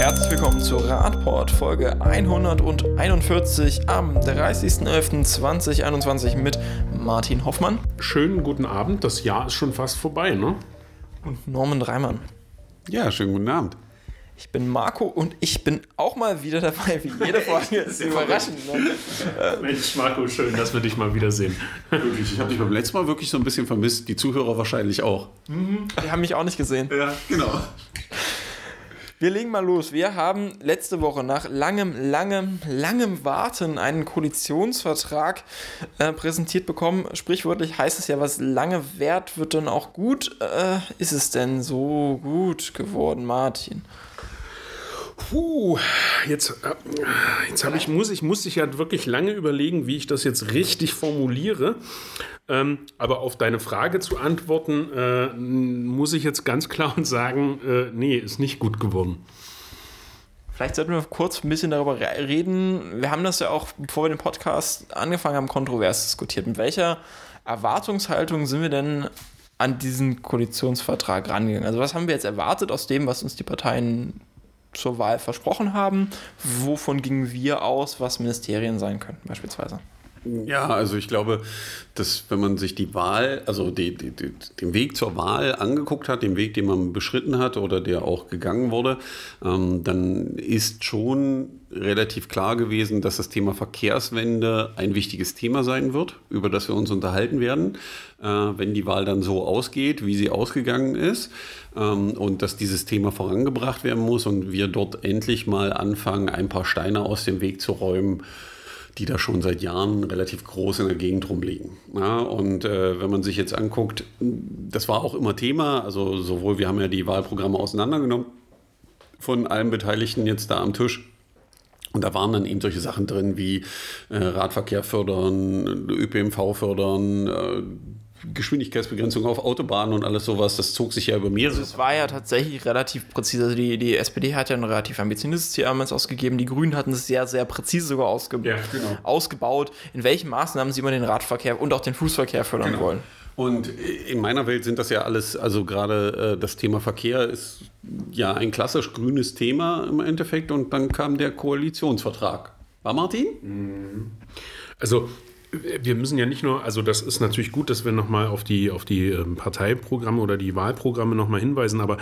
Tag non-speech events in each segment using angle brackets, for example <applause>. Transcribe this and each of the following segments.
Herzlich willkommen zu Radport Folge 141 am 30.11.2021 mit Martin Hoffmann Schönen guten Abend, das Jahr ist schon fast vorbei, ne? und Norman Reimann. Ja, schönen guten Abend. Ich bin Marco und ich bin auch mal wieder dabei, wie jede Folge. <laughs> ist überraschend. Ne? Mensch, Marco, schön, dass wir dich mal wiedersehen. Wirklich, ich habe dich beim letzten Mal wirklich so ein bisschen vermisst, die Zuhörer wahrscheinlich auch. Die haben mich auch nicht gesehen. Ja, genau. Wir legen mal los. Wir haben letzte Woche nach langem, langem, langem Warten einen Koalitionsvertrag äh, präsentiert bekommen. Sprichwörtlich heißt es ja, was lange währt, wird dann auch gut. Äh, ist es denn so gut geworden, Martin? Puh, jetzt, äh, jetzt ich, muss, ich muss ich ja wirklich lange überlegen, wie ich das jetzt richtig formuliere. Ähm, aber auf deine Frage zu antworten, äh, muss ich jetzt ganz klar <laughs> und sagen, äh, nee, ist nicht gut geworden. Vielleicht sollten wir kurz ein bisschen darüber re- reden. Wir haben das ja auch, bevor wir den Podcast angefangen haben, kontrovers diskutiert. Mit welcher Erwartungshaltung sind wir denn an diesen Koalitionsvertrag rangegangen? Also was haben wir jetzt erwartet aus dem, was uns die Parteien zur Wahl versprochen haben? Wovon gingen wir aus, was Ministerien sein könnten beispielsweise? Ja, also ich glaube, dass wenn man sich die Wahl, also die, die, die, den Weg zur Wahl angeguckt hat, den Weg, den man beschritten hat oder der auch gegangen wurde, ähm, dann ist schon relativ klar gewesen, dass das Thema Verkehrswende ein wichtiges Thema sein wird, über das wir uns unterhalten werden, äh, wenn die Wahl dann so ausgeht, wie sie ausgegangen ist. Ähm, und dass dieses Thema vorangebracht werden muss und wir dort endlich mal anfangen, ein paar Steine aus dem Weg zu räumen, die da schon seit Jahren relativ groß in der Gegend rumliegen. Ja, und äh, wenn man sich jetzt anguckt, das war auch immer Thema, also sowohl, wir haben ja die Wahlprogramme auseinandergenommen von allen Beteiligten jetzt da am Tisch. Und da waren dann eben solche Sachen drin wie äh, Radverkehr fördern, ÖPNV fördern, äh, Geschwindigkeitsbegrenzung auf Autobahnen und alles sowas. Das zog sich ja über mehrere. Es war ja tatsächlich relativ präzise. Also die, die SPD hat ja ein relativ ambitioniertes Ziel damals ausgegeben. Die Grünen hatten es sehr, sehr präzise sogar ausge Ja, genau. ausgebaut, in welchen Maßnahmen sie immer den Radverkehr und auch den Fußverkehr fördern Genau. wollen. Und in meiner Welt sind das ja alles, also gerade äh, das Thema Verkehr ist ja ein klassisch grünes Thema im Endeffekt. Und dann kam der Koalitionsvertrag. War Martin? Also wir müssen ja nicht nur, also das ist natürlich gut, dass wir nochmal auf die, auf die ähm, Parteiprogramme oder die Wahlprogramme nochmal hinweisen, aber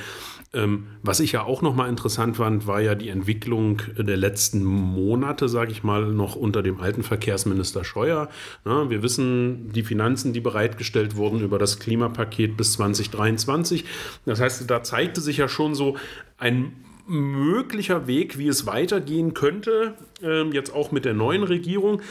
ähm, was ich ja auch nochmal interessant fand, war ja die Entwicklung der letzten Monate, sage ich mal, noch unter dem alten Verkehrsminister Scheuer. Na, wir wissen die Finanzen, die bereitgestellt wurden über das Klimapaket bis 2023. Das heißt, da zeigte sich ja schon so ein möglicher Weg, wie es weitergehen könnte, ähm, jetzt auch mit der neuen Regierung.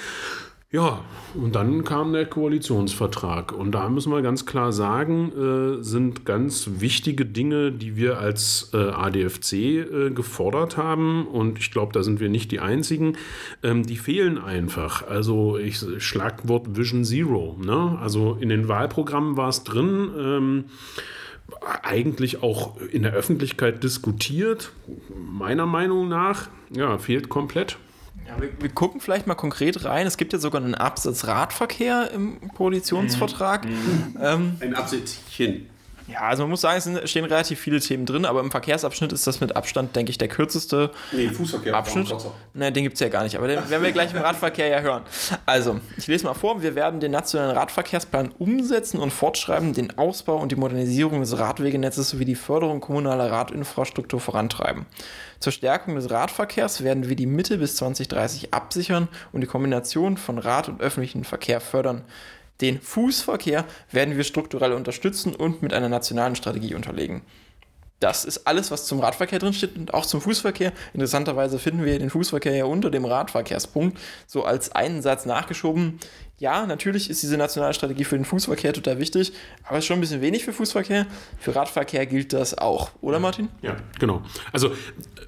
Ja, und dann kam der Koalitionsvertrag. Und da müssen wir ganz klar sagen, äh, sind ganz wichtige Dinge, die wir als äh, ADFC äh, gefordert haben. Und ich glaube, da sind wir nicht die Einzigen. Ähm, die fehlen einfach. Also ich Schlagwort Vision Zero. Ne? Also in den Wahlprogrammen war es drin. Ähm, eigentlich auch in der Öffentlichkeit diskutiert. Meiner Meinung nach, ja, fehlt komplett. Ja, wir, wir gucken vielleicht mal konkret rein. Es gibt ja sogar einen Absatz Radverkehr im Koalitionsvertrag. Ähm, Ein Absitzchen. Ja, also man muss sagen, es stehen relativ viele Themen drin, aber im Verkehrsabschnitt ist das mit Abstand, denke ich, der kürzeste Nee, Fußverkehr. Abschnitt. Ne, den gibt es ja gar nicht, aber den werden wir gleich im Radverkehr ja hören. Also, ich lese mal vor, wir werden den nationalen Radverkehrsplan umsetzen und fortschreiben, den Ausbau und die Modernisierung des Radwegenetzes sowie die Förderung kommunaler Radinfrastruktur vorantreiben. Zur Stärkung des Radverkehrs werden wir die Mitte bis 2030 absichern und die Kombination von Rad- und öffentlichem Verkehr fördern. Den Fußverkehr werden wir strukturell unterstützen und mit einer nationalen Strategie unterlegen. Das ist alles, was zum Radverkehr drin steht und auch zum Fußverkehr. Interessanterweise finden wir den Fußverkehr ja unter dem Radverkehrspunkt, so als einen Satz nachgeschoben. Ja, natürlich ist diese nationale Strategie für den Fußverkehr total wichtig, aber ist schon ein bisschen wenig für Fußverkehr. Für Radverkehr gilt das auch, oder Martin? Ja, genau. Also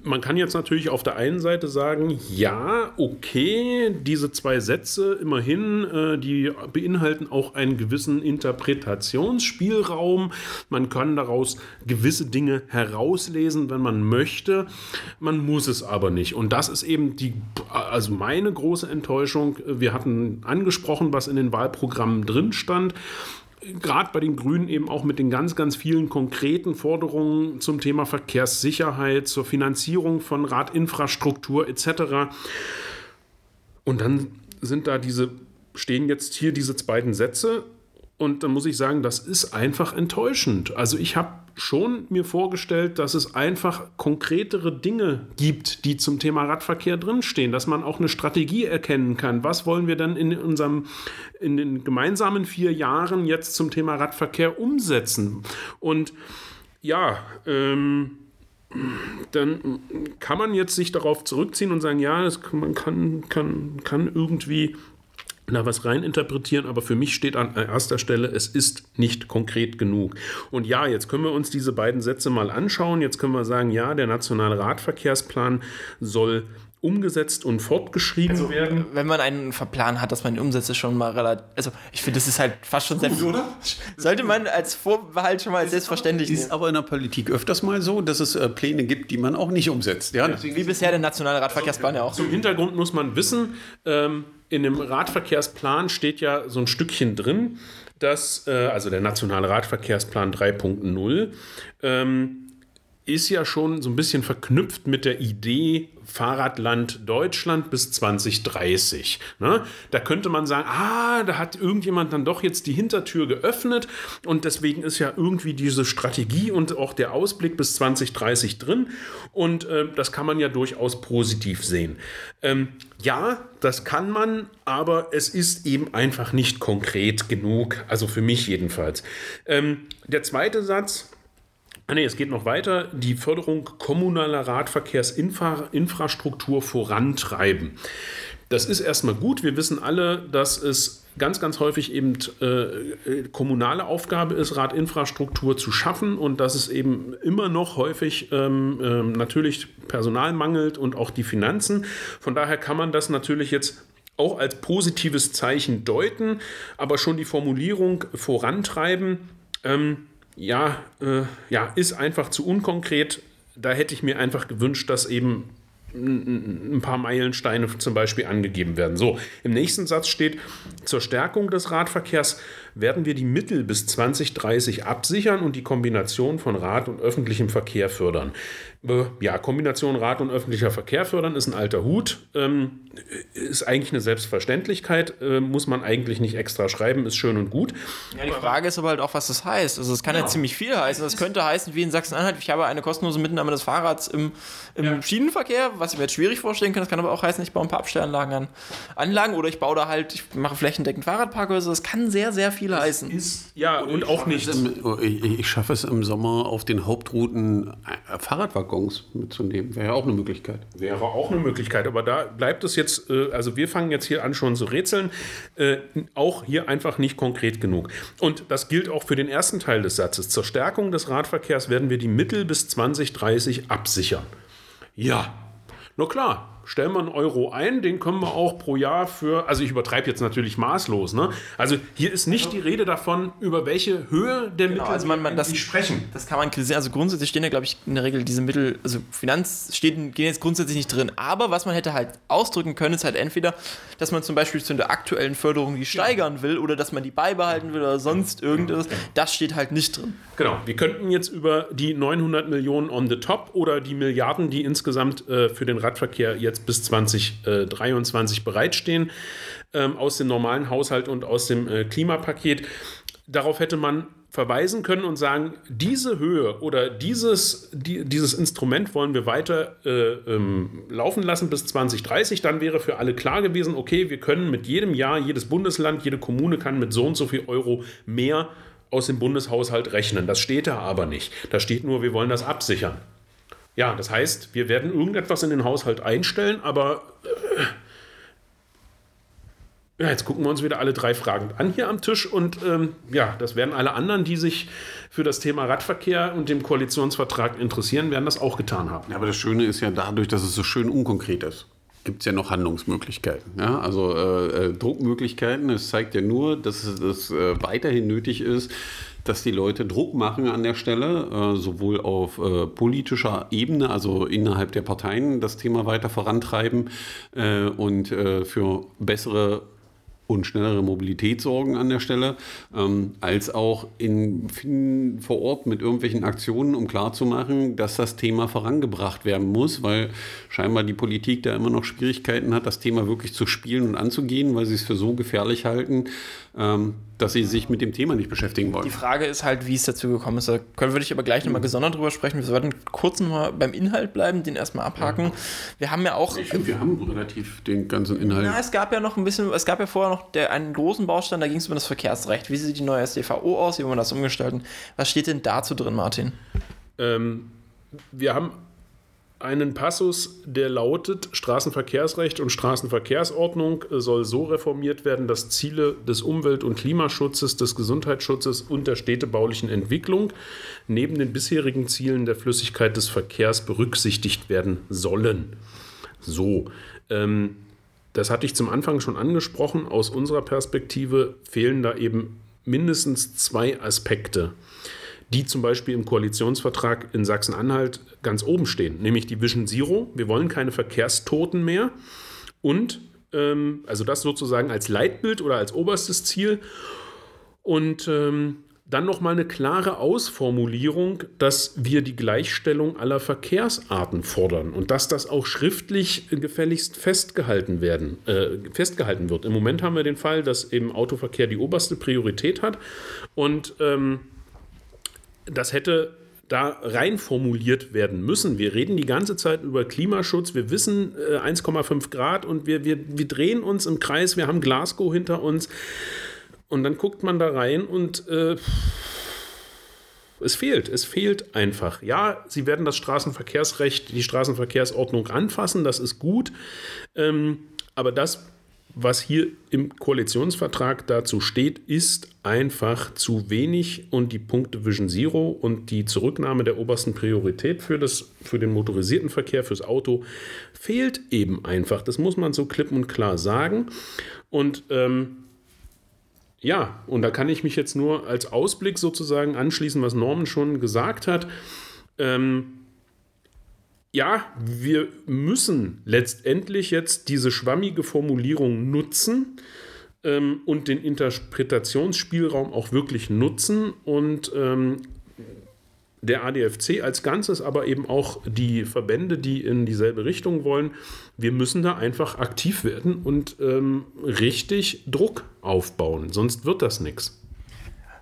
man kann jetzt natürlich auf der einen Seite sagen, ja, okay, diese zwei Sätze immerhin, äh, die beinhalten auch einen gewissen Interpretationsspielraum. Man kann daraus gewisse Dinge herauslesen, wenn man möchte. Man muss es aber nicht. Und das ist eben die, also meine große Enttäuschung. Wir hatten angesprochen, was in den Wahlprogrammen drin stand. gerade bei den Grünen eben auch mit den ganz, ganz vielen konkreten Forderungen zum Thema Verkehrssicherheit, zur Finanzierung von Radinfrastruktur etc. Und dann sind da diese, stehen jetzt hier diese beiden Sätze und dann muss ich sagen, das ist einfach enttäuschend. Also ich habe schon mir vorgestellt, dass es einfach konkretere Dinge gibt, die zum Thema Radverkehr drinstehen, dass man auch eine Strategie erkennen kann. Was wollen wir dann in unserem, in den gemeinsamen vier Jahren jetzt zum Thema Radverkehr umsetzen? Und ja, ähm, dann kann man jetzt sich darauf zurückziehen und sagen, ja, das, man kann, kann, kann irgendwie da was reininterpretieren, aber für mich steht an erster Stelle, es ist nicht konkret genug. Und ja, jetzt können wir uns diese beiden Sätze mal anschauen. Jetzt können wir sagen, ja, der nationale Radverkehrsplan soll umgesetzt und fortgeschrieben also, werden. Wenn man einen Plan hat, dass man ihn umsetzt, ist schon mal relativ. Also, ich finde, das ist halt fast schon sehr. oder? Sollte man als Vorbehalt schon mal ist selbstverständlich Ist aber in der Politik öfters mal so, dass es äh, Pläne gibt, die man auch nicht umsetzt. Ja, ja. Wie bisher der nationale Radverkehrsplan ja auch. Zum Hintergrund muss man wissen, ähm, in dem Radverkehrsplan steht ja so ein Stückchen drin, dass, äh, also der Nationale Radverkehrsplan 3.0, ähm, ist ja schon so ein bisschen verknüpft mit der Idee Fahrradland Deutschland bis 2030. Ne? Da könnte man sagen, ah, da hat irgendjemand dann doch jetzt die Hintertür geöffnet und deswegen ist ja irgendwie diese Strategie und auch der Ausblick bis 2030 drin und äh, das kann man ja durchaus positiv sehen. Ähm, ja, das kann man, aber es ist eben einfach nicht konkret genug, also für mich jedenfalls. Ähm, der zweite Satz, nee, es geht noch weiter. Die Förderung kommunaler Radverkehrsinfrastruktur vorantreiben. Das ist erstmal gut. Wir wissen alle, dass es ganz, ganz häufig eben äh, kommunale Aufgabe ist, Radinfrastruktur zu schaffen und dass es eben immer noch häufig ähm, äh, natürlich Personal mangelt und auch die Finanzen. Von daher kann man das natürlich jetzt auch als positives Zeichen deuten, aber schon die Formulierung vorantreiben. Ähm, ja, äh, ja, ist einfach zu unkonkret. Da hätte ich mir einfach gewünscht, dass eben ein paar Meilensteine zum Beispiel angegeben werden. So, im nächsten Satz steht, zur Stärkung des Radverkehrs werden wir die Mittel bis 2030 absichern und die Kombination von Rad und öffentlichem Verkehr fördern. Äh, ja, Kombination Rad und öffentlicher Verkehr fördern ist ein alter Hut, ähm, ist eigentlich eine Selbstverständlichkeit, äh, muss man eigentlich nicht extra schreiben, ist schön und gut. Ja, die Frage ist aber halt auch, was das heißt. Also es kann ja, ja ziemlich viel heißen. Das könnte heißen, wie in Sachsen-Anhalt, ich habe eine kostenlose Mitnahme des Fahrrads im, im ja. Schienenverkehr, was ich mir jetzt schwierig vorstellen kann. Das kann aber auch heißen, ich baue ein paar Abstellanlagen an Anlagen oder ich baue da halt, ich mache flächendeckend Fahrradparkhäuser. Das kann sehr, sehr viel das heißen. Ist, ja, und, und auch nicht. Im, oh, ich, ich schaffe es im Sommer auf den Hauptrouten äh, Fahrradwagen Waggons mitzunehmen. Wäre ja auch eine Möglichkeit. Wäre auch eine Möglichkeit, aber da bleibt es jetzt, äh, also wir fangen jetzt hier an schon zu rätseln, äh, auch hier einfach nicht konkret genug. Und das gilt auch für den ersten Teil des Satzes. Zur Stärkung des Radverkehrs werden wir die Mittel bis 2030 absichern. Ja, na klar, stellen wir einen Euro ein, den können wir auch pro Jahr für, also ich übertreibe jetzt natürlich maßlos, ne? Also hier ist nicht die Rede davon, über welche Höhe der genau, Mittel also man, man, das, sprechen. Das kann man kritisieren. Also grundsätzlich stehen ja, glaube ich, in der Regel diese Mittel, also Finanz stehen, gehen jetzt grundsätzlich nicht drin. Aber was man hätte halt ausdrücken können, ist halt entweder, dass man zum Beispiel zu der aktuellen Förderung die steigern will oder dass man die beibehalten will oder sonst irgendwas. Das steht halt nicht drin. Genau. Wir könnten jetzt über die 900 Millionen on the top oder die Milliarden, die insgesamt äh, für den Radverkehr jetzt jetzt bis 2023 bereitstehen ähm, aus dem normalen Haushalt und aus dem äh, Klimapaket. Darauf hätte man verweisen können und sagen, diese Höhe oder dieses, die, dieses Instrument wollen wir weiter äh, ähm, laufen lassen bis 2030. Dann wäre für alle klar gewesen, okay, wir können mit jedem Jahr, jedes Bundesland, jede Kommune kann mit so und so viel Euro mehr aus dem Bundeshaushalt rechnen. Das steht da aber nicht. Da steht nur, wir wollen das absichern. Ja, das heißt, wir werden irgendetwas in den Haushalt einstellen, aber äh, ja, jetzt gucken wir uns wieder alle drei fragend an hier am Tisch und ähm, ja, das werden alle anderen, die sich für das Thema Radverkehr und dem Koalitionsvertrag interessieren, werden das auch getan haben. Ja, aber das Schöne ist ja dadurch, dass es so schön unkonkret ist gibt es ja noch Handlungsmöglichkeiten. Ja? Also äh, äh, Druckmöglichkeiten. Es zeigt ja nur, dass es äh, weiterhin nötig ist, dass die Leute Druck machen an der Stelle, äh, sowohl auf äh, politischer Ebene, also innerhalb der Parteien, das Thema weiter vorantreiben äh, und äh, für bessere und schnellere Mobilität sorgen an der Stelle, ähm, als auch in, vor Ort mit irgendwelchen Aktionen, um klarzumachen, dass das Thema vorangebracht werden muss, weil scheinbar die Politik da immer noch Schwierigkeiten hat, das Thema wirklich zu spielen und anzugehen, weil sie es für so gefährlich halten, ähm, dass sie sich mit dem Thema nicht beschäftigen wollen. Die Frage ist halt, wie es dazu gekommen ist. Da können würde ich aber gleich nochmal gesondert drüber sprechen. Wir sollten kurz nochmal beim Inhalt bleiben, den erstmal abhaken. Ja. Wir haben ja auch. Ich finde, wir haben relativ den ganzen Inhalt. Ja, es gab ja noch ein bisschen, es gab ja vorher noch der, einen großen Baustein, da ging es um das Verkehrsrecht. Wie sieht die neue SDVO aus? Wie wollen wir das umgestalten? Was steht denn dazu drin, Martin? Ähm, wir haben einen Passus, der lautet, Straßenverkehrsrecht und Straßenverkehrsordnung soll so reformiert werden, dass Ziele des Umwelt- und Klimaschutzes, des Gesundheitsschutzes und der städtebaulichen Entwicklung neben den bisherigen Zielen der Flüssigkeit des Verkehrs berücksichtigt werden sollen. So, ähm, das hatte ich zum Anfang schon angesprochen. Aus unserer Perspektive fehlen da eben mindestens zwei Aspekte die zum Beispiel im Koalitionsvertrag in Sachsen-Anhalt ganz oben stehen, nämlich die Vision Zero. Wir wollen keine Verkehrstoten mehr und ähm, also das sozusagen als Leitbild oder als oberstes Ziel und ähm, dann nochmal eine klare Ausformulierung, dass wir die Gleichstellung aller Verkehrsarten fordern und dass das auch schriftlich gefälligst festgehalten, werden, äh, festgehalten wird. Im Moment haben wir den Fall, dass eben Autoverkehr die oberste Priorität hat und ähm, das hätte da rein formuliert werden müssen. Wir reden die ganze Zeit über Klimaschutz. Wir wissen äh, 1,5 Grad und wir, wir, wir drehen uns im Kreis. Wir haben Glasgow hinter uns. Und dann guckt man da rein und äh, es fehlt. Es fehlt einfach. Ja, sie werden das Straßenverkehrsrecht, die Straßenverkehrsordnung anfassen. Das ist gut. Ähm, aber das was hier im Koalitionsvertrag dazu steht, ist einfach zu wenig und die Punkte Vision Zero und die Zurücknahme der obersten Priorität für, das, für den motorisierten Verkehr, fürs Auto, fehlt eben einfach. Das muss man so klipp und klar sagen. Und ähm, ja, und da kann ich mich jetzt nur als Ausblick sozusagen anschließen, was Norman schon gesagt hat. Ähm, ja, wir müssen letztendlich jetzt diese schwammige Formulierung nutzen ähm, und den Interpretationsspielraum auch wirklich nutzen und ähm, der ADFC als Ganzes, aber eben auch die Verbände, die in dieselbe Richtung wollen, wir müssen da einfach aktiv werden und ähm, richtig Druck aufbauen, sonst wird das nichts.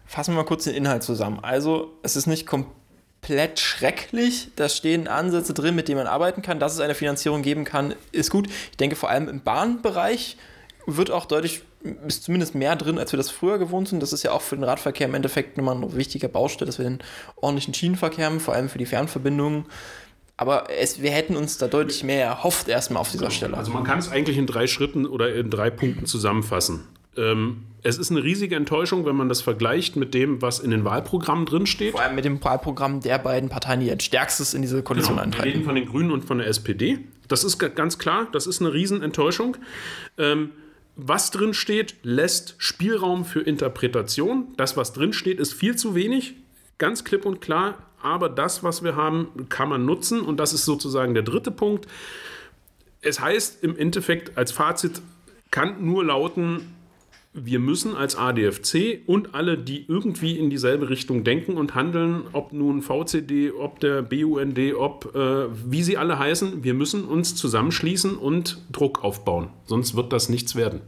Fassen wir mal kurz den Inhalt zusammen. Also, es ist nicht komplett komplett schrecklich. Da stehen Ansätze drin, mit denen man arbeiten kann. Dass es eine Finanzierung geben kann, ist gut. Ich denke, vor allem im Bahnbereich wird auch deutlich, ist zumindest mehr drin, als wir das früher gewohnt sind. Das ist ja auch für den Radverkehr im Endeffekt nochmal ein wichtiger Baustein, dass wir den ordentlichen Schienenverkehr haben, vor allem für die Fernverbindungen. Aber es, wir hätten uns da deutlich mehr erhofft, erstmal auf dieser Stelle. Also man kann es eigentlich in drei Schritten oder in drei Punkten zusammenfassen. Ähm, es ist eine riesige Enttäuschung, wenn man das vergleicht mit dem, was in den Wahlprogrammen drinsteht. Vor allem mit dem Wahlprogramm der beiden Parteien, die als stärkstes in diese Koalition genau, eintreten. Wir reden von den Grünen und von der SPD. Das ist ganz klar, das ist eine Riesenenttäuschung. Ähm, was drin steht, lässt Spielraum für Interpretation. Das, was drin steht, ist viel zu wenig. Ganz klipp und klar. Aber das, was wir haben, kann man nutzen. Und das ist sozusagen der dritte Punkt. Es heißt im Endeffekt als Fazit, kann nur lauten, wir müssen als ADFC und alle, die irgendwie in dieselbe Richtung denken und handeln, ob nun VCD, ob der BUND, ob äh, wie sie alle heißen, wir müssen uns zusammenschließen und Druck aufbauen. Sonst wird das nichts werden.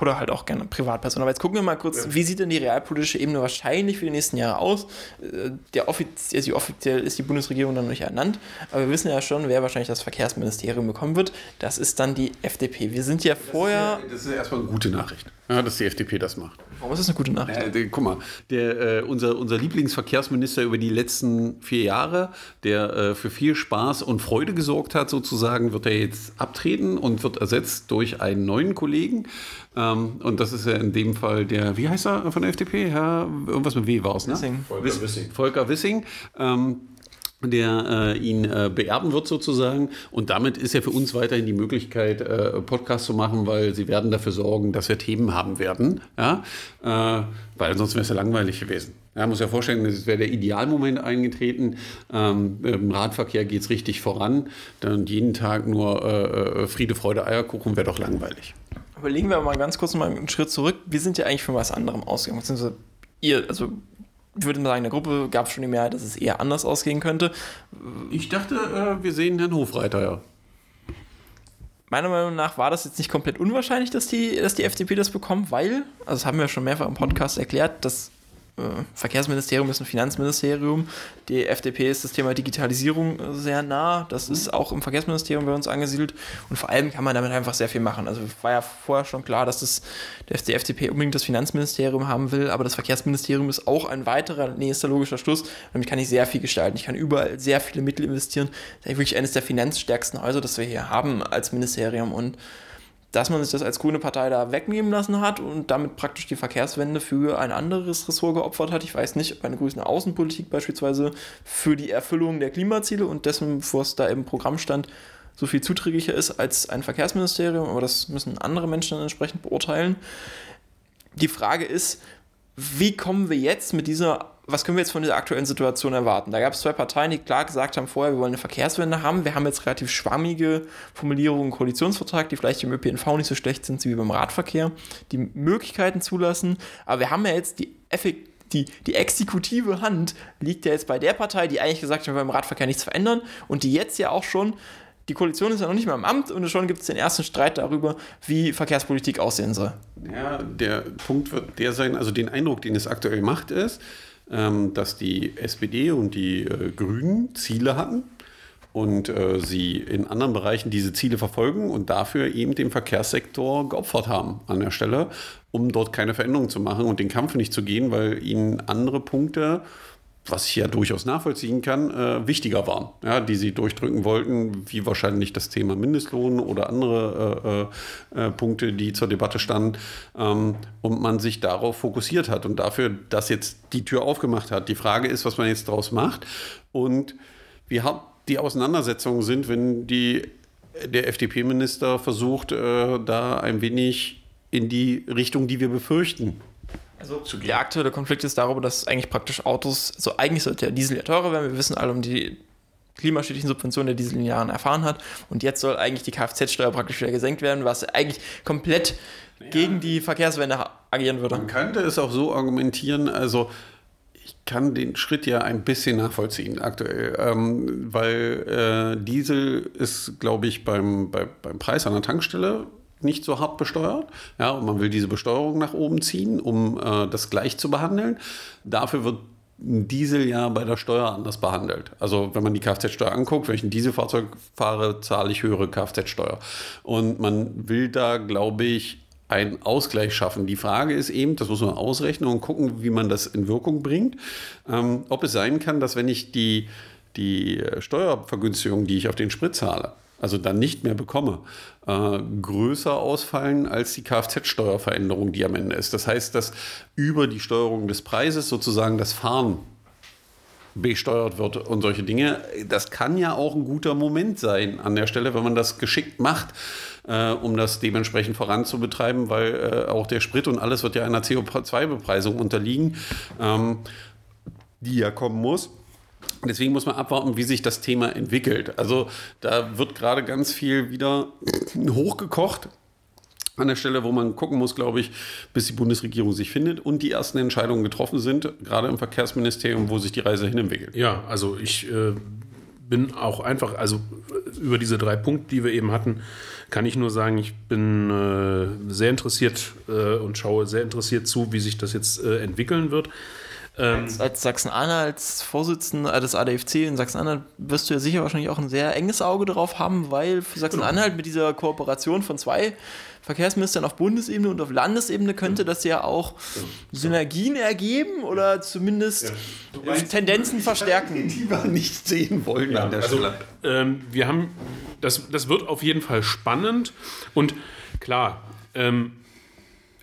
Oder halt auch gerne Privatpersonen. Aber jetzt gucken wir mal kurz, ja. wie sieht denn die realpolitische Ebene wahrscheinlich für die nächsten Jahre aus? Äh, der offiz also offiziell ist die Bundesregierung dann noch nicht ernannt, aber wir wissen ja schon, wer wahrscheinlich das Verkehrsministerium bekommen wird. Das ist dann die FDP. Wir sind ja vorher. Das ist, ja, das ist ja erstmal eine gute Nachricht, ja, dass die FDP das macht. Warum ist das eine gute Nachricht? Äh, der, guck mal, der, äh, unser, unser Lieblingsverkehrsminister über die letzten vier Jahre, der äh, für viel Spaß und Freude gesorgt hat, sozusagen, wird er jetzt abtreten und wird ersetzt durch einen neuen Kollegen. Ähm, und das ist ja in dem Fall der, wie heißt er von der FDP? Herr, irgendwas mit W war es, ne? Wissing. Volker Wissing. Volker Wissing. Ähm, der äh, ihn äh, beerben wird sozusagen. Und damit ist ja für uns weiterhin die Möglichkeit, äh, Podcast zu machen, weil sie werden dafür sorgen, dass wir Themen haben werden. Ja? Äh, weil ansonsten wäre es ja langweilig gewesen. Ja, muss ja vorstellen, es wäre der Idealmoment eingetreten. Ähm, Im Radverkehr geht es richtig voran. Dann jeden Tag nur äh, äh, Friede, Freude, Eierkuchen wäre doch langweilig. Überlegen wir mal ganz kurz mal einen Schritt zurück. Wir sind ja eigentlich von was anderem ausgegangen. Beziehungsweise ihr, also ich würde mal sagen, in der Gruppe gab es schon die Mehrheit, dass es eher anders ausgehen könnte. Ich dachte, äh, wir sehen Herrn Hofreiter, ja. Meiner Meinung nach war das jetzt nicht komplett unwahrscheinlich, dass die, dass die FDP das bekommt, weil, also das haben wir schon mehrfach im Podcast erklärt, dass Verkehrsministerium ist ein Finanzministerium. Die FDP ist das Thema Digitalisierung äh, sehr nah. Das ist auch im Verkehrsministerium bei uns angesiedelt. Und vor allem kann man damit einfach sehr viel machen. Also war ja vorher schon klar, dass das, die FDP unbedingt das Finanzministerium haben will, aber das Verkehrsministerium ist auch ein weiterer nächster logischer Schluss. Damit kann ich sehr viel gestalten. Ich kann überall sehr viele Mittel investieren. Das ist wirklich eines der finanzstärksten Häuser, das wir hier haben als Ministerium. Und dass man sich das als grüne Partei da wegnehmen lassen hat und damit praktisch die Verkehrswende für ein anderes Ressort geopfert hat. Ich weiß nicht, ob eine grüne Außenpolitik beispielsweise für die Erfüllung der Klimaziele und dessen, es da im Programm stand, so viel zuträglicher ist als ein Verkehrsministerium, aber das müssen andere Menschen dann entsprechend beurteilen. Die Frage ist, wie kommen wir jetzt mit dieser was können wir jetzt von dieser aktuellen Situation erwarten? Da gab es zwei Parteien, die klar gesagt haben, vorher, wir wollen eine Verkehrswende haben. Wir haben jetzt relativ schwammige Formulierungen im Koalitionsvertrag, die vielleicht im ÖPNV nicht so schlecht sind wie beim Radverkehr, die Möglichkeiten zulassen. Aber wir haben ja jetzt die Effekt die, die exekutive Hand liegt ja jetzt bei der Partei, die eigentlich gesagt hat, wir wollen im Radverkehr nichts verändern und die jetzt ja auch schon die Koalition ist ja noch nicht mehr im Amt und schon gibt es den ersten Streit darüber, wie Verkehrspolitik aussehen soll. Ja, der Punkt wird der sein, also den Eindruck, den es aktuell macht, ist, ähm, dass die SPD und die äh, Grünen Ziele hatten und äh, sie in anderen Bereichen diese Ziele verfolgen und dafür eben den Verkehrssektor geopfert haben an der Stelle, um dort keine Veränderungen zu machen und den Kampf nicht zu gehen, weil ihnen andere Punkte was ich ja durchaus nachvollziehen kann, äh, wichtiger waren, ja, die sie durchdrücken wollten, wie wahrscheinlich das Thema Mindestlohn oder andere äh, äh, äh, Punkte, die zur Debatte standen, ähm, und man sich darauf fokussiert hat und dafür, dass jetzt die Tür aufgemacht hat. Die Frage ist, was man jetzt daraus macht und wie hart die Auseinandersetzungen sind, wenn die, der FDP-Minister versucht, äh, da ein wenig in die Richtung, die wir befürchten, also der aktuelle Konflikt ist darüber, dass eigentlich praktisch Autos, so also eigentlich sollte der Diesel ja teurer werden. Wir wissen alle um die klimaschädlichen Subventionen, der Diesel in den Jahren erfahren hat. Und jetzt soll eigentlich die Kfz-Steuer praktisch wieder gesenkt werden, was eigentlich komplett ja. gegen die Verkehrswende agieren würde. Man könnte es auch so argumentieren, also ich kann den Schritt ja ein bisschen nachvollziehen aktuell, ähm, weil äh, Diesel ist, glaube ich, beim, bei, beim Preis an der Tankstelle nicht so hart besteuert. Ja, und man will diese Besteuerung nach oben ziehen, um äh, das gleich zu behandeln. Dafür wird ein Diesel ja bei der Steuer anders behandelt. Also wenn man die Kfz-Steuer anguckt, wenn ich ein Dieselfahrzeug fahre, zahle ich höhere Kfz-Steuer. Und man will da, glaube ich, einen Ausgleich schaffen. Die Frage ist eben, das muss man ausrechnen und gucken, wie man das in Wirkung bringt. Ähm, ob es sein kann, dass wenn ich die, die Steuervergünstigung, die ich auf den Sprit zahle, also dann nicht mehr bekomme, äh, größer ausfallen als die Kfz-Steuerveränderung, die am Ende ist. Das heißt, dass über die Steuerung des Preises sozusagen das Fahren besteuert wird und solche Dinge. Das kann ja auch ein guter Moment sein an der Stelle, wenn man das geschickt macht, äh, um das dementsprechend voranzubetreiben, weil äh, auch der Sprit und alles wird ja einer CO2-Bepreisung unterliegen, ähm, die ja kommen muss. Deswegen muss man abwarten, wie sich das Thema entwickelt. Also da wird gerade ganz viel wieder hochgekocht an der Stelle, wo man gucken muss, glaube ich, bis die Bundesregierung sich findet und die ersten Entscheidungen getroffen sind, gerade im Verkehrsministerium, wo sich die Reise hin entwickelt. Ja, also ich äh, bin auch einfach, also über diese drei Punkte, die wir eben hatten, kann ich nur sagen, ich bin äh, sehr interessiert äh, und schaue sehr interessiert zu, wie sich das jetzt äh, entwickeln wird. Ähm, als, als Sachsen-Anhalts Vorsitzender des ADFC in Sachsen-Anhalt wirst du ja sicher wahrscheinlich auch ein sehr enges Auge drauf haben, weil für Sachsen-Anhalt mit dieser Kooperation von zwei Verkehrsministern auf Bundesebene und auf Landesebene könnte das ja auch Synergien ergeben oder zumindest ja. Tendenzen verstärken. Die wir nicht sehen wollen ja, an der also, Stelle. Ähm, wir haben, das, das wird auf jeden Fall spannend und klar, ähm,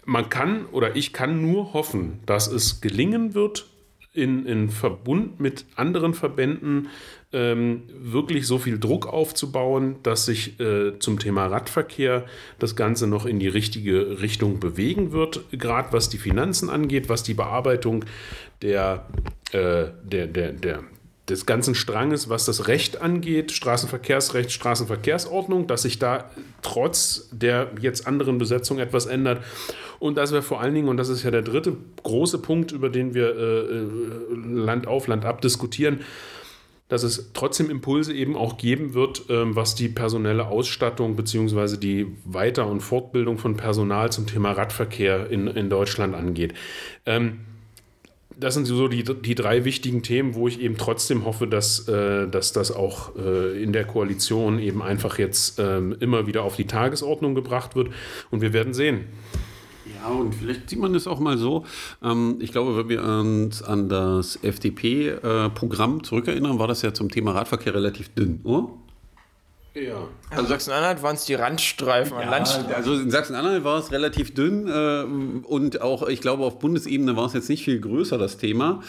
man kann oder ich kann nur hoffen, dass es gelingen wird, in, in Verbund mit anderen Verbänden ähm, wirklich so viel Druck aufzubauen, dass sich äh, zum Thema Radverkehr das Ganze noch in die richtige Richtung bewegen wird, gerade was die Finanzen angeht, was die Bearbeitung der, äh, der, der, der des ganzen Stranges, was das Recht angeht, Straßenverkehrsrecht, Straßenverkehrsordnung, dass sich da trotz der jetzt anderen Besetzung etwas ändert. Und dass wir vor allen Dingen, und das ist ja der dritte große Punkt, über den wir äh, äh Land auf, Land ab diskutieren, dass es trotzdem Impulse eben auch geben wird, ähm, was die personelle Ausstattung bzw. die Weiter- und Fortbildung von Personal zum Thema Radverkehr in, in Deutschland angeht. Ähm, das sind so die, die drei wichtigen Themen, wo ich eben trotzdem hoffe, dass, äh, dass das auch äh, in der Koalition eben einfach jetzt äh, immer wieder auf die Tagesordnung gebracht wird. Und wir werden sehen. Ja, und vielleicht sieht man es auch mal so. Ähm, ich glaube, wenn wir uns an das FDP-Programm äh, zurückerinnern, war das ja zum Thema Radverkehr relativ dünn, oder? Ja. Also Sachsen-Anhalt waren es die Randstreifen ja, Landstreifen. Also in Sachsen-Anhalt war es relativ dünn äh, und auch, ich glaube, auf Bundesebene war es jetzt nicht viel größer, das Thema.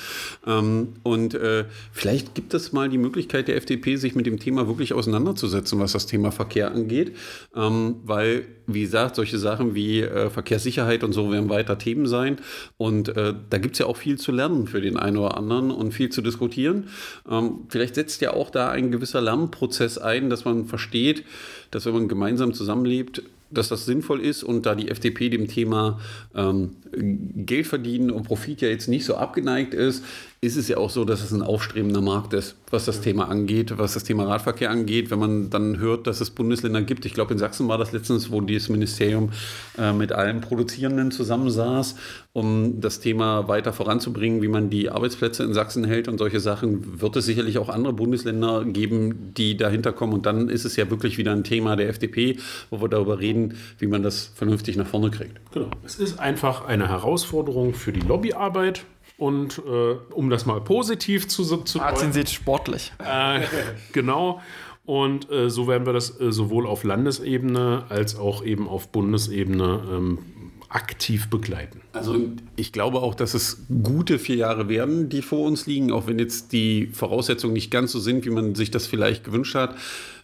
Ähm, und äh, vielleicht gibt es mal die Möglichkeit der FDP, sich mit dem Thema wirklich auseinanderzusetzen, was das Thema Verkehr angeht. Ähm, weil, wie gesagt, solche Sachen wie äh, Verkehrssicherheit und so werden weiter Themen sein. Und äh, da gibt es ja auch viel zu lernen für den einen oder anderen und viel zu diskutieren. Ähm, vielleicht setzt ja auch da ein gewisser Lernprozess ein, dass man versteht, dass wenn man gemeinsam zusammenlebt, dass das sinnvoll ist und da die FDP dem Thema ähm, Geld verdienen und Profit ja jetzt nicht so abgeneigt ist, ist es ja auch so, dass es ein aufstrebender Markt ist, was das Thema angeht, was das Thema Radverkehr angeht. Wenn man dann hört, dass es Bundesländer gibt, ich glaube in Sachsen war das letztens, wo dieses Ministerium äh, mit allen Produzierenden zusammensaß, um das Thema weiter voranzubringen, wie man die Arbeitsplätze in Sachsen hält und solche Sachen, wird es sicherlich auch andere Bundesländer geben, die dahinter kommen. Und dann ist es ja wirklich wieder ein Thema der FDP, wo wir darüber reden, wie man das vernünftig nach vorne kriegt. Genau. Es ist einfach eine Herausforderung für die Lobbyarbeit und äh, um das mal positiv zu, zu Martin sieht sportlich. Äh, <laughs> genau. Und äh, so werden wir das äh, sowohl auf Landesebene als auch eben auf Bundesebene ähm, aktiv begleiten. Also ich glaube auch, dass es gute vier Jahre werden, die vor uns liegen, auch wenn jetzt die Voraussetzungen nicht ganz so sind, wie man sich das vielleicht gewünscht hat.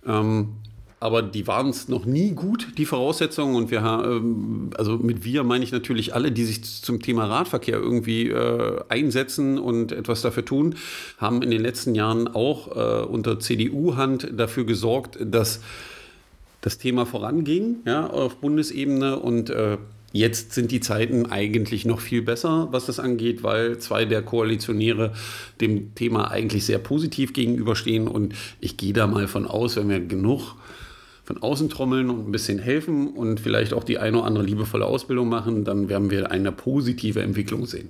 Ähm, aber die waren es noch nie gut, die Voraussetzungen. Und wir haben, also mit wir meine ich natürlich alle, die sich zum Thema Radverkehr irgendwie äh, einsetzen und etwas dafür tun, haben in den letzten Jahren auch äh, unter CDU-Hand dafür gesorgt, dass das Thema voranging ja, auf Bundesebene und äh, Jetzt sind die Zeiten eigentlich noch viel besser, was das angeht, weil zwei der Koalitionäre dem Thema eigentlich sehr positiv gegenüberstehen. Und ich gehe da mal von aus, wenn wir genug von außen trommeln und ein bisschen helfen und vielleicht auch die eine oder andere liebevolle Ausbildung machen, dann werden wir eine positive Entwicklung sehen.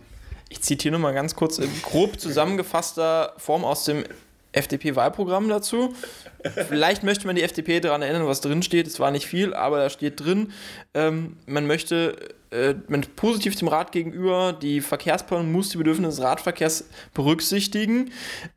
Ich zitiere nur mal ganz kurz in grob zusammengefasster Form aus dem FDP-Wahlprogramm dazu. Vielleicht möchte man die FDP daran erinnern, was drin steht. Es war nicht viel, aber da steht drin, ähm, man möchte äh, man positiv dem Rat gegenüber, die Verkehrsplanung muss die Bedürfnisse des Radverkehrs berücksichtigen.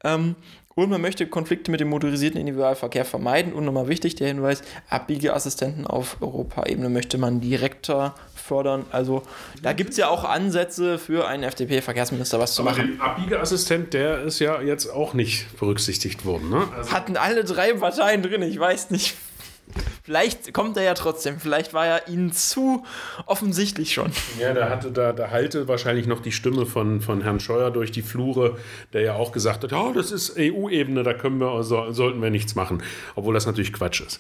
Ähm, und man möchte Konflikte mit dem motorisierten Individualverkehr vermeiden. Und nochmal wichtig der Hinweis, Abbiegeassistenten auf Europaebene möchte man direkter fördern. Also da gibt es ja auch Ansätze für einen FDP-Verkehrsminister was zu Aber machen. Der Abbiegeassistent, der ist ja jetzt auch nicht berücksichtigt worden. Ne? Also Hatten alle drei Parteien drin, ich weiß nicht. Vielleicht kommt er ja trotzdem. Vielleicht war er ihnen zu offensichtlich schon. Ja, da hatte da, da halte wahrscheinlich noch die Stimme von, von Herrn Scheuer durch die Flure, der ja auch gesagt hat, oh, das ist EU-Ebene, da können wir, so, sollten wir nichts machen. Obwohl das natürlich Quatsch ist.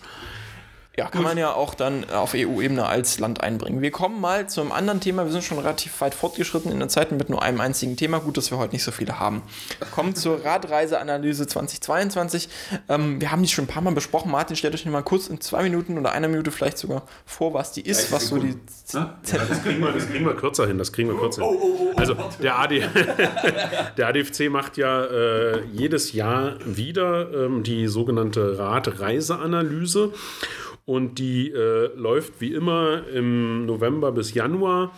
Ja, kann man ja auch dann auf EU-Ebene als Land einbringen. Wir kommen mal zum anderen Thema. Wir sind schon relativ weit fortgeschritten in der Zeit mit nur einem einzigen Thema. Gut, dass wir heute nicht so viele haben. Kommen zur Radreiseanalyse 2022. Ähm, wir haben die schon ein paar Mal besprochen. Martin, stellt euch mal kurz in zwei Minuten oder einer Minute vielleicht sogar vor, was die ist, was so die. Ja, das, kriegen wir, das kriegen wir kürzer hin. Das kriegen wir kürzer hin. Oh, oh, oh, also der, AD, <laughs> der ADFC macht ja äh, jedes Jahr wieder ähm, die sogenannte Radreiseanalyse und die äh, läuft wie immer im November bis Januar.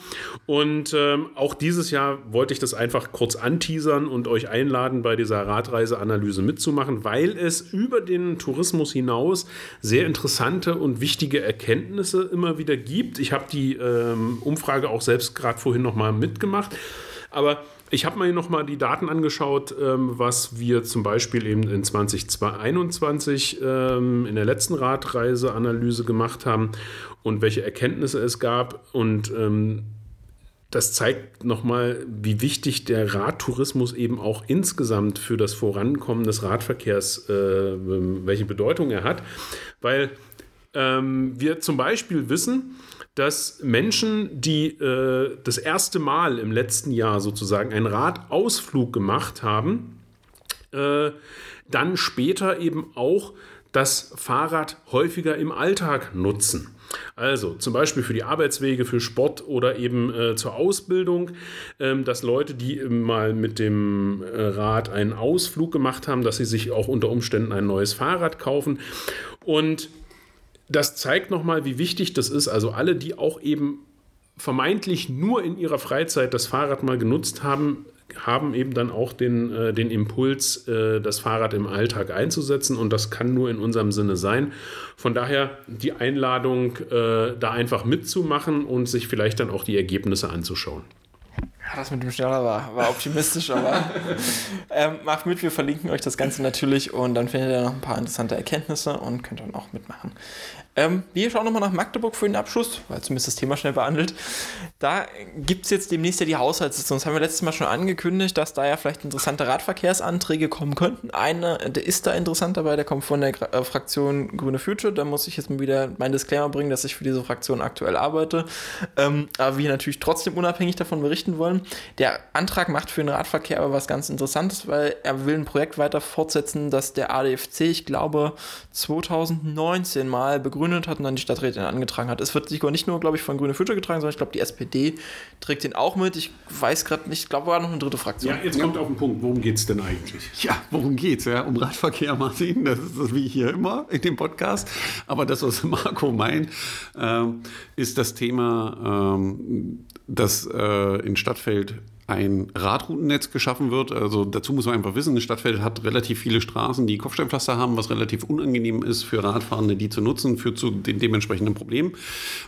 Und ähm, auch dieses Jahr wollte ich das einfach kurz anteasern und euch einladen, bei dieser Radreiseanalyse mitzumachen, weil es über den Tourismus hinaus sehr interessante und wichtige Erkenntnisse immer wieder gibt. Ich habe die ähm, Umfrage auch selbst gerade vorhin nochmal mitgemacht. Aber ich habe mir noch mal die Daten angeschaut, ähm, was wir zum Beispiel eben in 2021 ähm, in der letzten Radreiseanalyse gemacht haben und welche Erkenntnisse es gab. Und ähm, das zeigt nochmal, wie wichtig der Radtourismus eben auch insgesamt für das Vorankommen des Radverkehrs, äh, welche Bedeutung er hat. Weil ähm, wir zum Beispiel wissen, dass Menschen, die äh, das erste Mal im letzten Jahr sozusagen einen Radausflug gemacht haben, äh, dann später eben auch das Fahrrad häufiger im Alltag nutzen. Also zum Beispiel für die Arbeitswege, für Sport oder eben äh, zur Ausbildung, ähm, dass Leute, die mal mit dem äh, Rad einen Ausflug gemacht haben, dass sie sich auch unter Umständen ein neues Fahrrad kaufen. Und das zeigt nochmal, wie wichtig das ist. Also alle, die auch eben vermeintlich nur in ihrer Freizeit das Fahrrad mal genutzt haben, haben eben dann auch den, äh, den Impuls, äh, das Fahrrad im Alltag einzusetzen und das kann nur in unserem Sinne sein. Von daher die Einladung, äh, da einfach mitzumachen und sich vielleicht dann auch die Ergebnisse anzuschauen. Ja, das mit dem Schneller war, war optimistisch, aber <laughs> ähm, macht mit, wir verlinken euch das Ganze natürlich und dann findet ihr noch ein paar interessante Erkenntnisse und könnt dann auch mitmachen. Ähm, wir schauen nochmal nach Magdeburg für den Abschluss, weil zumindest das Thema schnell behandelt. Da gibt es jetzt demnächst ja die Haushaltssitzung. Das haben wir letztes Mal schon angekündigt, dass da ja vielleicht interessante Radverkehrsanträge kommen könnten. Einer, der ist da interessant dabei, der kommt von der äh, Fraktion Grüne Future. Da muss ich jetzt mal wieder meinen Disclaimer bringen, dass ich für diese Fraktion aktuell arbeite. Ähm, aber wir natürlich trotzdem unabhängig davon berichten wollen. Der Antrag macht für den Radverkehr aber was ganz Interessantes, weil er will ein Projekt weiter fortsetzen, das der ADFC, ich glaube, 2019 mal begründet hat und dann die Stadträtin angetragen hat. Es wird sogar nicht nur, glaube ich, von Grüne Future getragen, sondern ich glaube, die SPD trägt den auch mit. Ich weiß gerade nicht, ich glaube, war noch eine dritte Fraktion. Ja, jetzt kommt auf den Punkt. Worum geht es denn eigentlich? Ja, worum geht es? Ja? Um Radverkehr, Martin. Das ist das wie hier immer in dem Podcast. Aber das, was Marco meint, äh, ist das Thema, äh, das äh, in Stadtfeld ein Radroutennetz geschaffen wird. Also dazu muss man einfach wissen, Stadtfeld hat relativ viele Straßen, die Kopfsteinpflaster haben, was relativ unangenehm ist für Radfahrende, die zu nutzen, führt zu den dementsprechenden Problemen.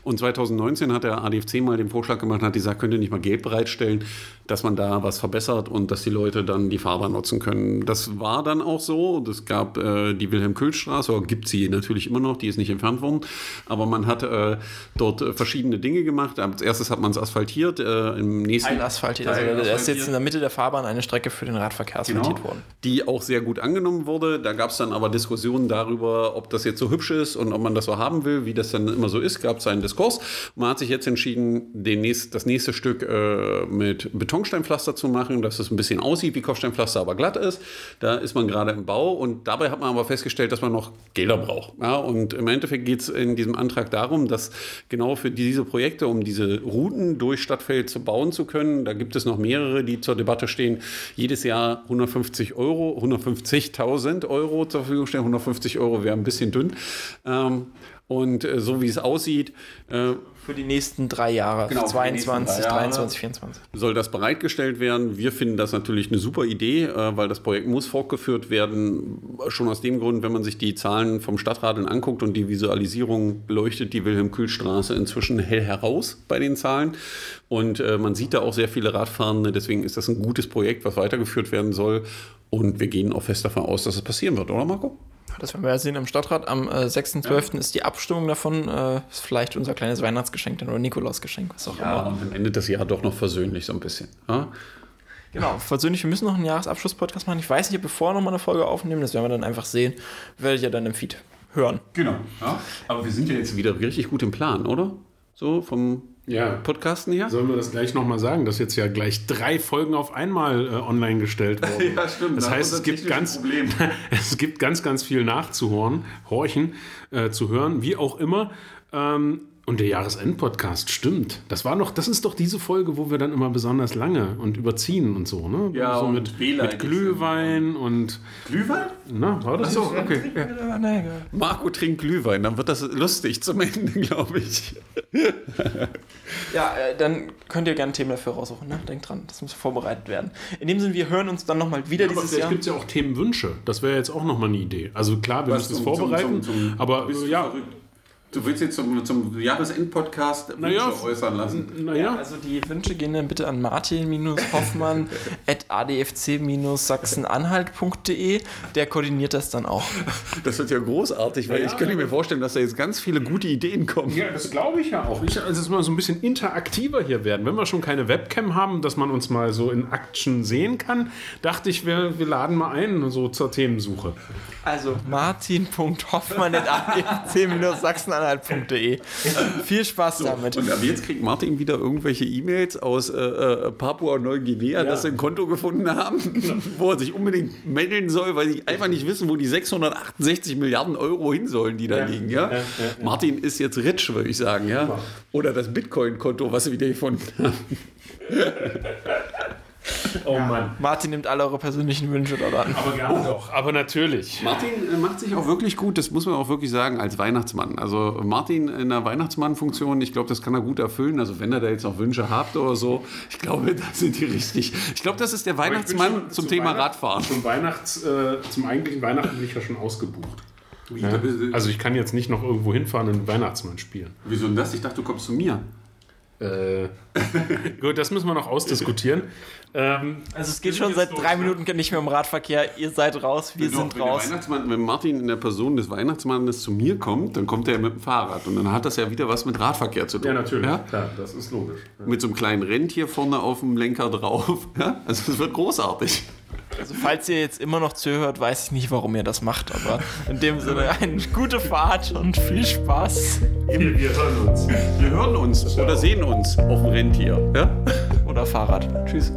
Und 2019 hat der ADFC mal den Vorschlag gemacht, hat gesagt, könnt ihr nicht mal Geld bereitstellen, dass man da was verbessert und dass die Leute dann die Fahrbahn nutzen können. Das war dann auch so. Es gab äh, die Wilhelm-Kühl-Straße, oder gibt sie natürlich immer noch, die ist nicht entfernt worden. Aber man hat äh, dort äh, verschiedene Dinge gemacht. Als erstes hat man es asphaltiert. Äh, im nächsten Ein asphaltiert, also da ist jetzt in der Mitte der Fahrbahn eine Strecke für den Radverkehr asphaltiert genau, worden. Die auch sehr gut angenommen wurde. Da gab es dann aber Diskussionen darüber, ob das jetzt so hübsch ist und ob man das so haben will, wie das dann immer so ist. Gab es einen Diskurs. Man hat sich jetzt entschieden, den nächst, das nächste Stück äh, mit Betonsteinpflaster zu machen, dass es ein bisschen aussieht wie Kopfsteinpflaster, aber glatt ist. Da ist man gerade im Bau und dabei hat man aber festgestellt, dass man noch Gelder braucht. Ja, und im Endeffekt geht es in diesem Antrag darum, dass genau für diese Projekte, um diese Routen durch Stadtfeld zu bauen zu können, da gibt es noch mehrere, die zur Debatte stehen, jedes Jahr 150 Euro, 150.000 Euro zur Verfügung stellen. 150 Euro wäre ein bisschen dünn. Ähm, und äh, so wie es aussieht, äh, Für die nächsten drei Jahre, Genau, für die nächsten 22, drei Jahre. 23, 24. soll das bereitgestellt werden. Wir finden das natürlich eine super Idee, äh, weil das Projekt muss fortgeführt werden. Schon aus dem Grund, wenn man sich die Zahlen vom Stadtradeln anguckt und die Visualisierung beleuchtet die Wilhelm-Kühl-Straße inzwischen hell heraus bei den Zahlen. Und äh, man sieht da auch sehr viele Radfahrende. Deswegen ist das ein gutes Projekt, was weitergeführt werden soll. Und wir gehen auch fest davon aus, dass es passieren wird, oder Marco? Das werden wir ja sehen am Stadtrat. Am äh, 6.12. ist die Abstimmung davon. Äh, ist vielleicht unser kleines Weihnachtsgeschenk dann oder Nikolausgeschenk, was auch immer. und am Ende des Jahres doch noch versöhnlich so ein bisschen. Ja? Genau, persönlich, wir müssen noch einen Jahresabschluss-Podcast machen. Ich weiß nicht, ob wir vorher noch mal eine Folge aufnehmen. Das werden wir dann einfach sehen. Werdet ihr dann im Feed hören. Genau. Ja? Aber wir sind ja jetzt wieder richtig gut im Plan, oder? So vom Ja. Podcasten her? Sollen wir das gleich nochmal sagen, dass jetzt ja gleich drei Folgen auf einmal äh, online gestellt <laughs> wurden? Ja, stimmt. Das Da heißt, es gibt, ganz, <laughs> es gibt ganz, ganz viel nachzuhören, horchen, äh, zu hören, wie auch immer. Ähm, und der Jahresend-Podcast, stimmt. Das war noch, das ist doch diese Folge, wo wir dann immer besonders lange und überziehen und so, ne? Ja, so und mit, mit Glühwein und Glühwein? na, war das so? okay. Nee, Marco trinkt Glühwein, dann wird das lustig zum Ende, <laughs> glaube ich. Ja, äh, dann könnt ihr gerne Thema dafür raussuchen. Ne? Denkt dran, das muss vorbereitet werden. In dem Sinne, wir hören uns dann nochmal wieder Aber dieses vielleicht Jahr. gibt es ja auch Themenwünsche. Das wäre jetzt auch nochmal eine Idee. Also klar, wir Was müssen es zum- zum- vorbereiten, zum- zum- aber äh, ja, verrückt? Du willst jetzt zum, zum Jahresendpodcast Wünsche Naja, äußern lassen. Naja, Also die Wünsche gehen dann bitte an martin-hoffmann.adfc-sachsen-anhalt.de. <laughs> Der koordiniert das dann auch. Das wird ja großartig, weil Ja, ich könnte ja. mir vorstellen, dass da jetzt ganz viele gute Ideen kommen. Ja, das glaube ich ja auch. Ich, also, dass wir so ein bisschen interaktiver hier werden. Wenn wir schon keine Webcam haben, dass man uns mal so in Action sehen kann, dachte ich, wir, wir laden mal ein, so zur Themensuche. Also martin.hoffmann.adfc-sachsen-anhalt.de. <laughs> Viel Spaß damit. Und ab jetzt kriegt Martin wieder irgendwelche E-Mails aus äh, äh, Papua-Neuguinea, dass sie ein Konto gefunden haben, <laughs> wo er sich unbedingt melden soll, weil sie einfach nicht wissen, wo die 668 Milliarden Euro hin sollen, die da liegen. Ja? ja, ja. Martin ist jetzt rich, würde ich sagen. Ja? Oder das Bitcoin-Konto, was sie wieder gefunden haben. Oh Mann. Martin nimmt alle eure persönlichen Wünsche dort an. Aber gerne doch. Aber natürlich. Martin äh, macht sich auch wirklich gut, das muss man auch wirklich sagen, als Weihnachtsmann. Also Martin in der Weihnachtsmann-Funktion, ich glaube, das kann er gut erfüllen. Also wenn er da jetzt noch Wünsche habt oder so, ich glaube, da sind die richtig. Ich glaube, das ist der Weihnachtsmann zum zu Thema Weihnacht- Radfahren. Zum, Weihnachts, äh, zum eigentlichen Weihnachten bin ich ja schon ausgebucht. Ja? Also, Also ich kann jetzt nicht noch irgendwo hinfahren und einen Weihnachtsmann spielen. wieso denn das? Ich dachte, du kommst zu mir. Äh, <laughs> gut, das müssen wir noch ausdiskutieren. Ähm, Also es geht schon seit drei ne? Minuten nicht mehr um Radverkehr. Ihr seid raus, wir Doch, sind wenn, raus. Weihnachtsmann, wenn Martin in der Person des Weihnachtsmannes zu mir kommt, dann kommt er mit dem Fahrrad. Und dann hat das ja wieder was mit Radverkehr zu tun. ja, natürlich. Ja? Klar, das ist logisch. Mit so einem kleinen Rentier vorne auf dem Lenker drauf. <laughs> Ja? Also es wird großartig. Also falls ihr jetzt immer noch zuhört, weiß ich nicht, warum ihr das macht. Aber in dem Sinne eine gute Fahrt und viel Spaß. Wir, wir hören uns. Wir hören uns oder sehen uns auf dem Rentier. Ja? Oder Fahrrad. Tschüss.